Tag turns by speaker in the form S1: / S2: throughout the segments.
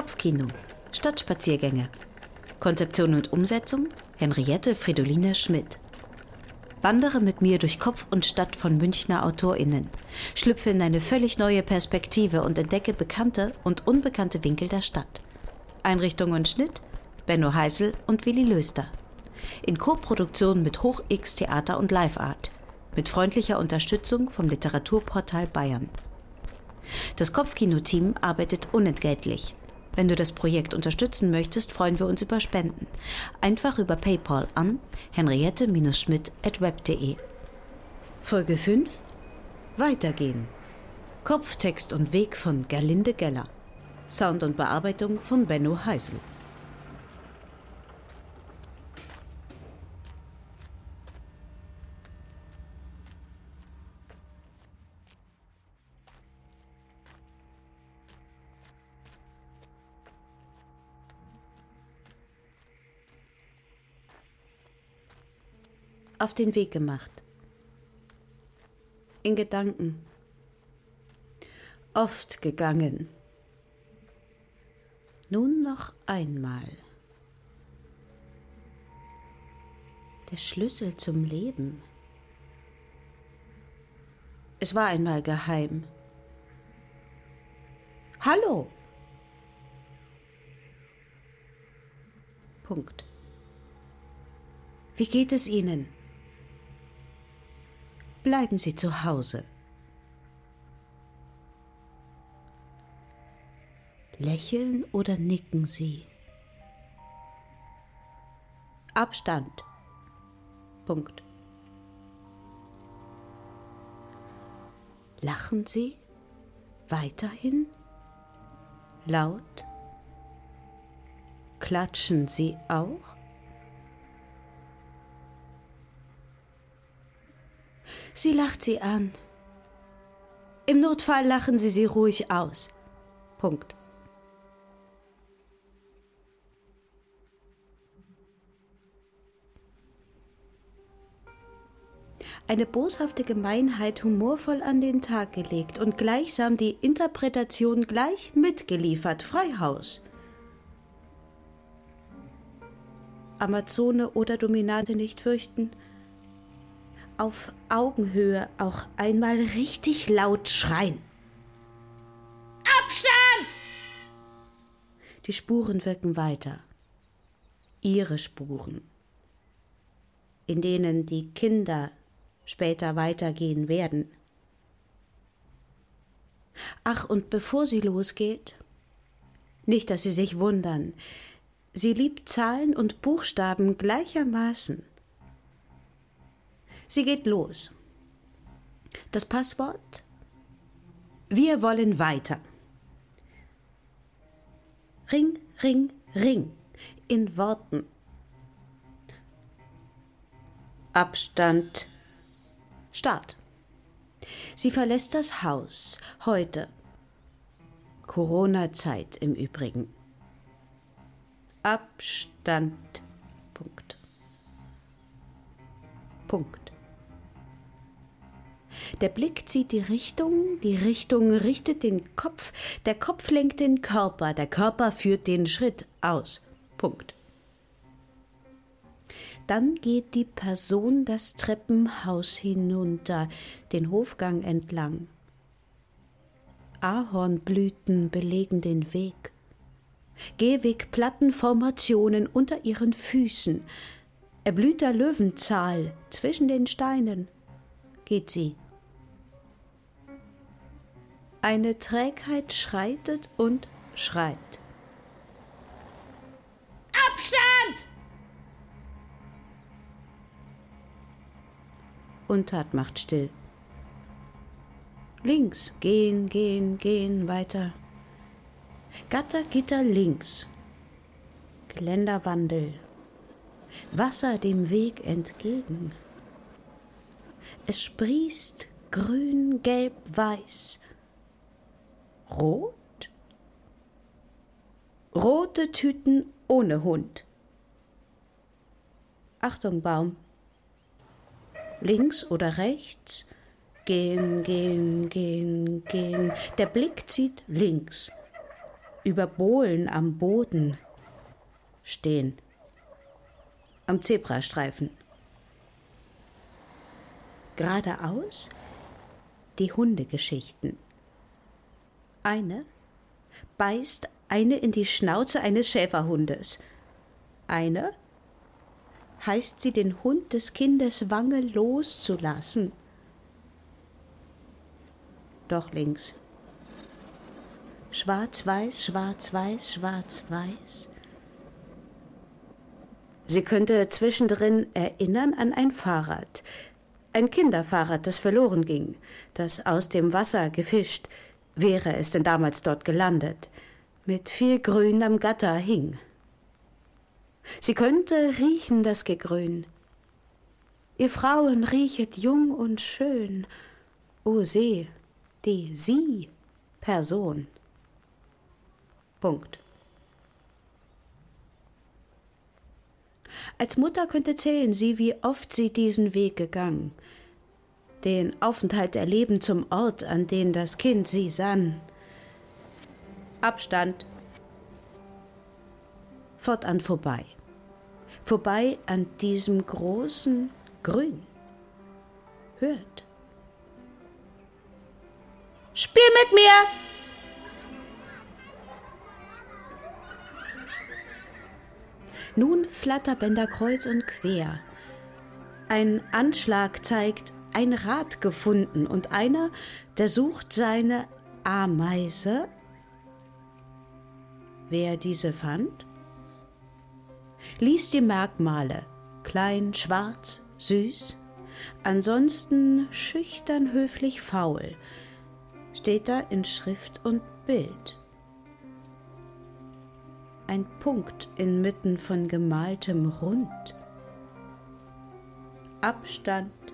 S1: Kopfkino. Stadtspaziergänge. Konzeption und Umsetzung Henriette Fridoline Schmidt. Wandere mit mir durch Kopf und Stadt von Münchner AutorInnen. Schlüpfe in eine völlig neue Perspektive und entdecke bekannte und unbekannte Winkel der Stadt. Einrichtung und Schnitt Benno Heisel und Willi Löster. In Koproduktion mit Hoch X Theater und Live Art. Mit freundlicher Unterstützung vom Literaturportal Bayern. Das Kopfkino-Team arbeitet unentgeltlich. Wenn du das Projekt unterstützen möchtest, freuen wir uns über Spenden. Einfach über PayPal an henriette-schmidt.web.de. Folge 5 Weitergehen. Kopftext und Weg von Gerlinde Geller. Sound und Bearbeitung von Benno Heisel. Auf den Weg gemacht. In Gedanken. Oft gegangen. Nun noch einmal. Der Schlüssel zum Leben. Es war einmal geheim. Hallo! Punkt. Wie geht es Ihnen? Bleiben Sie zu Hause. Lächeln oder nicken Sie? Abstand. Punkt. Lachen Sie? Weiterhin? Laut? Klatschen Sie auch? Sie lacht sie an. Im Notfall lachen Sie sie ruhig aus. Punkt. Eine boshafte Gemeinheit humorvoll an den Tag gelegt und gleichsam die Interpretation gleich mitgeliefert. Freihaus. Amazone oder Dominante nicht fürchten, auf Augenhöhe auch einmal richtig laut schreien. Abstand! Die Spuren wirken weiter. Ihre Spuren, in denen die Kinder später weitergehen werden. Ach, und bevor sie losgeht, nicht, dass Sie sich wundern, sie liebt Zahlen und Buchstaben gleichermaßen. Sie geht los. Das Passwort? Wir wollen weiter. Ring, ring, ring. In Worten. Abstand. Start. Sie verlässt das Haus. Heute. Corona-Zeit im Übrigen. Abstand. Punkt. Punkt. Der Blick zieht die Richtung, die Richtung richtet den Kopf, der Kopf lenkt den Körper, der Körper führt den Schritt aus. Punkt. Dann geht die Person das Treppenhaus hinunter, den Hofgang entlang. Ahornblüten belegen den Weg. Gehwegplattenformationen unter ihren Füßen. Erblühter Löwenzahl zwischen den Steinen. Geht sie eine Trägheit schreitet und schreit. Abstand! Untat macht still. Links, gehen, gehen, gehen, weiter. Gatter, Gitter links. Geländerwandel. Wasser dem Weg entgegen. Es sprießt grün, gelb, weiß Rot? Rote Tüten ohne Hund. Achtung, Baum. Links oder rechts? Gehen, gehen, gehen, gehen. Der Blick zieht links. über Bohlen am Boden stehen. Am Zebrastreifen. Geradeaus die Hundegeschichten. Eine beißt eine in die Schnauze eines Schäferhundes. Eine heißt sie, den Hund des Kindes Wange loszulassen. Doch links. Schwarz-Weiß, Schwarz-Weiß, Schwarz-Weiß. Sie könnte zwischendrin erinnern an ein Fahrrad. Ein Kinderfahrrad, das verloren ging, das aus dem Wasser gefischt, wäre es denn damals dort gelandet, mit viel Grün am Gatter hing. Sie könnte riechen das Gegrün. Ihr Frauen riechet jung und schön, o See, die Sie Person. Punkt. Als Mutter könnte zählen sie, wie oft sie diesen Weg gegangen, den Aufenthalt erleben zum Ort, an den das Kind sie sann. Abstand. Fortan vorbei. Vorbei an diesem großen Grün. Hört. Spiel mit mir! Nun Flatterbänder kreuz und quer. Ein Anschlag zeigt ein Rad gefunden und einer, der sucht seine Ameise. Wer diese fand? Lies die Merkmale, klein, schwarz, süß, ansonsten schüchtern, höflich, faul, steht da in Schrift und Bild ein Punkt inmitten von gemaltem Rund. Abstand.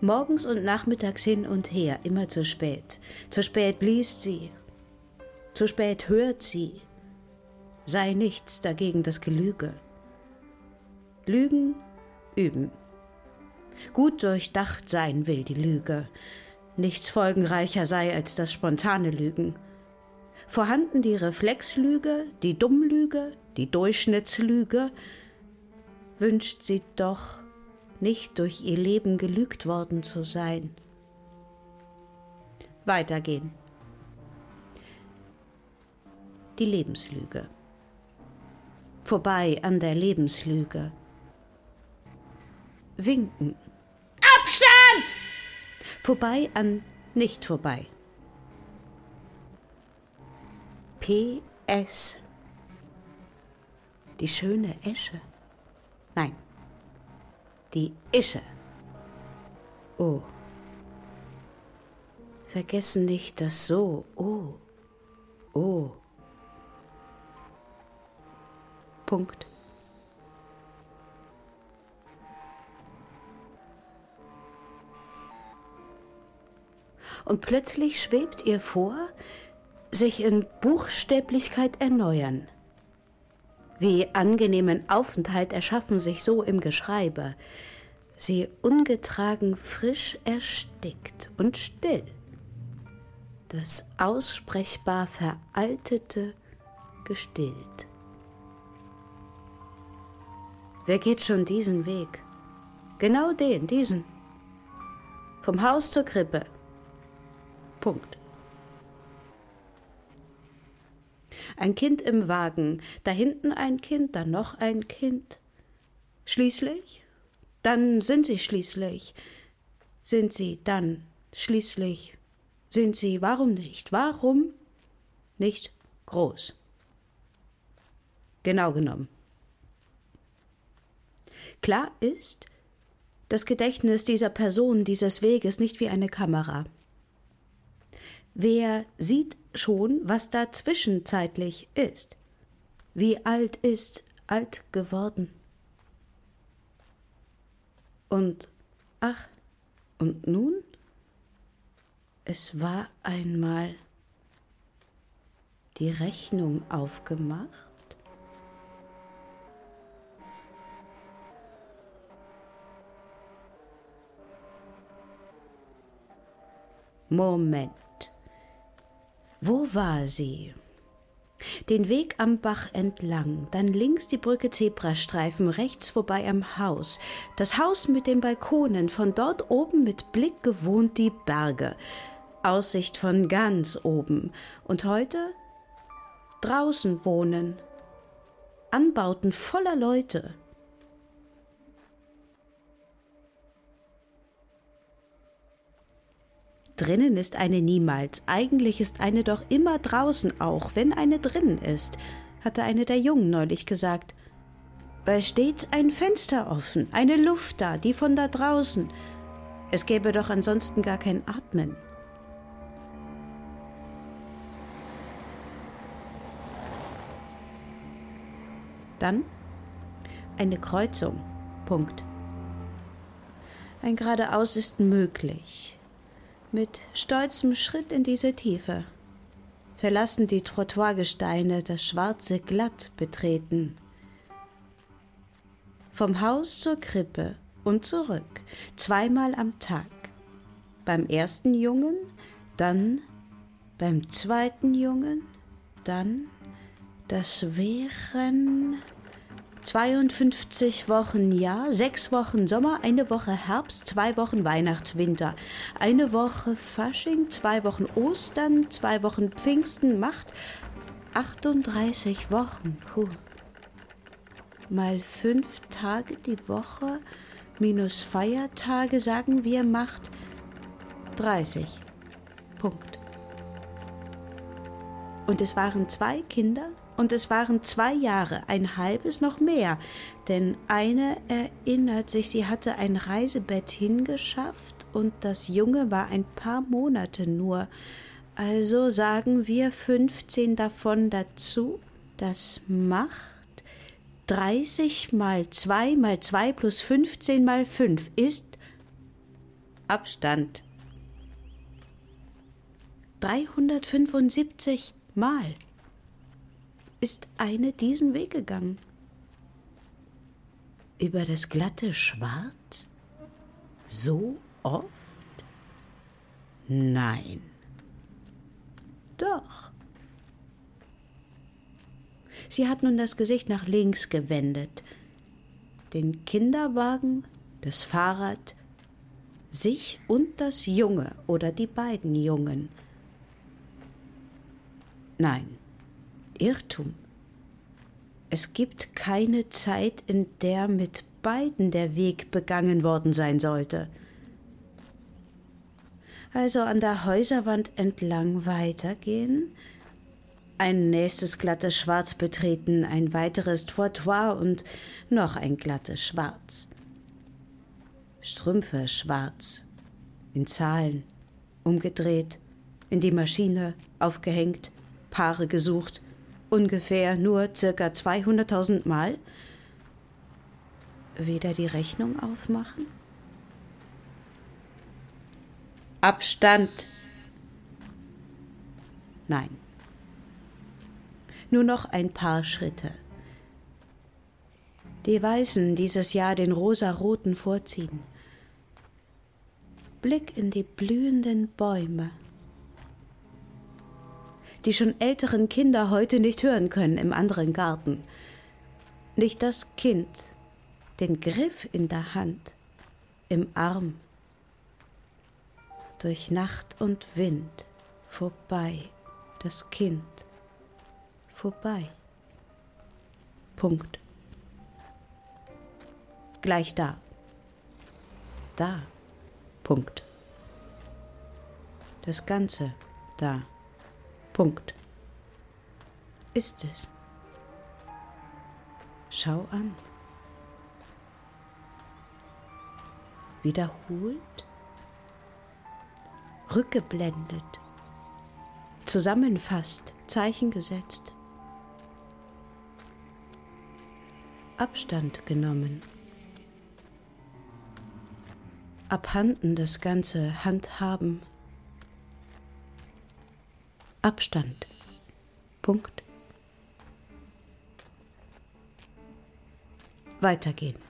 S1: Morgens und nachmittags hin und her, immer zu spät. Zu spät liest sie, zu spät hört sie. Sei nichts dagegen das Gelüge. Lügen üben. Gut durchdacht sein will die Lüge. Nichts folgenreicher sei als das spontane Lügen vorhanden die Reflexlüge, die Dummlüge, die Durchschnittslüge, wünscht sie doch nicht durch ihr Leben gelügt worden zu sein. Weitergehen. Die Lebenslüge. Vorbei an der Lebenslüge. Winken. Abstand! Vorbei an nicht vorbei. P.S. Die schöne Esche. Nein, die Ische. Oh. Vergessen nicht das So. Oh. Oh. Punkt. Und plötzlich schwebt ihr vor, sich in Buchstäblichkeit erneuern. Wie angenehmen Aufenthalt erschaffen sich so im Geschreibe. Sie ungetragen frisch erstickt und still. Das aussprechbar Veraltete gestillt. Wer geht schon diesen Weg? Genau den, diesen. Vom Haus zur Krippe. Punkt. Ein Kind im Wagen, da hinten ein Kind, dann noch ein Kind. Schließlich? Dann sind sie schließlich. Sind sie dann schließlich? Sind sie, warum nicht? Warum nicht groß? Genau genommen. Klar ist, das Gedächtnis dieser Person, dieses Weges nicht wie eine Kamera. Wer sieht schon, was da zwischenzeitlich ist? Wie alt ist alt geworden? Und ach, und nun? Es war einmal die Rechnung aufgemacht. Moment. Wo war sie? Den Weg am Bach entlang, dann links die Brücke Zebrastreifen, rechts vorbei am Haus. Das Haus mit den Balkonen, von dort oben mit Blick gewohnt die Berge. Aussicht von ganz oben. Und heute draußen wohnen. Anbauten voller Leute. Drinnen ist eine niemals, eigentlich ist eine doch immer draußen auch, wenn eine drinnen ist, hatte eine der Jungen neulich gesagt. Weil stets ein Fenster offen, eine Luft da, die von da draußen. Es gäbe doch ansonsten gar kein Atmen. Dann eine Kreuzung. Punkt. Ein geradeaus ist möglich mit stolzem Schritt in diese Tiefe, verlassen die Trottoirgesteine das schwarze Glatt betreten. Vom Haus zur Krippe und zurück, zweimal am Tag. Beim ersten Jungen, dann beim zweiten Jungen, dann das wären 52 Wochen Jahr, sechs Wochen Sommer, eine Woche Herbst, zwei Wochen Weihnachtswinter, eine Woche Fasching, zwei Wochen Ostern, zwei Wochen Pfingsten macht 38 Wochen. Puh. Mal fünf Tage die Woche minus Feiertage, sagen wir, macht 30. Punkt. Und es waren zwei Kinder, und es waren zwei Jahre, ein halbes noch mehr, denn eine erinnert sich, sie hatte ein Reisebett hingeschafft und das Junge war ein paar Monate nur. Also sagen wir 15 davon dazu, das macht 30 mal 2 mal 2 plus 15 mal 5 ist Abstand. 375 Mal ist eine diesen Weg gegangen. Über das glatte Schwarz? So oft? Nein. Doch. Sie hat nun das Gesicht nach links gewendet, den Kinderwagen, das Fahrrad, sich und das Junge oder die beiden Jungen. Nein, Irrtum. Es gibt keine Zeit, in der mit beiden der Weg begangen worden sein sollte. Also an der Häuserwand entlang weitergehen, ein nächstes glattes Schwarz betreten, ein weiteres Trottoir und noch ein glattes Schwarz. Strümpfe schwarz, in Zahlen, umgedreht, in die Maschine, aufgehängt, Paare gesucht, ungefähr nur circa 200.000 Mal wieder die Rechnung aufmachen? Abstand. Nein. Nur noch ein paar Schritte. Die Weißen dieses Jahr den rosaroten vorziehen. Blick in die blühenden Bäume die schon älteren Kinder heute nicht hören können im anderen Garten. Nicht das Kind, den Griff in der Hand, im Arm, durch Nacht und Wind, vorbei, das Kind, vorbei. Punkt. Gleich da. Da. Punkt. Das Ganze da. Punkt. Ist es. Schau an. Wiederholt. Rückgeblendet. Zusammenfasst. Zeichen gesetzt. Abstand genommen. Abhanden das ganze Handhaben Abstand. Punkt. Weitergehen.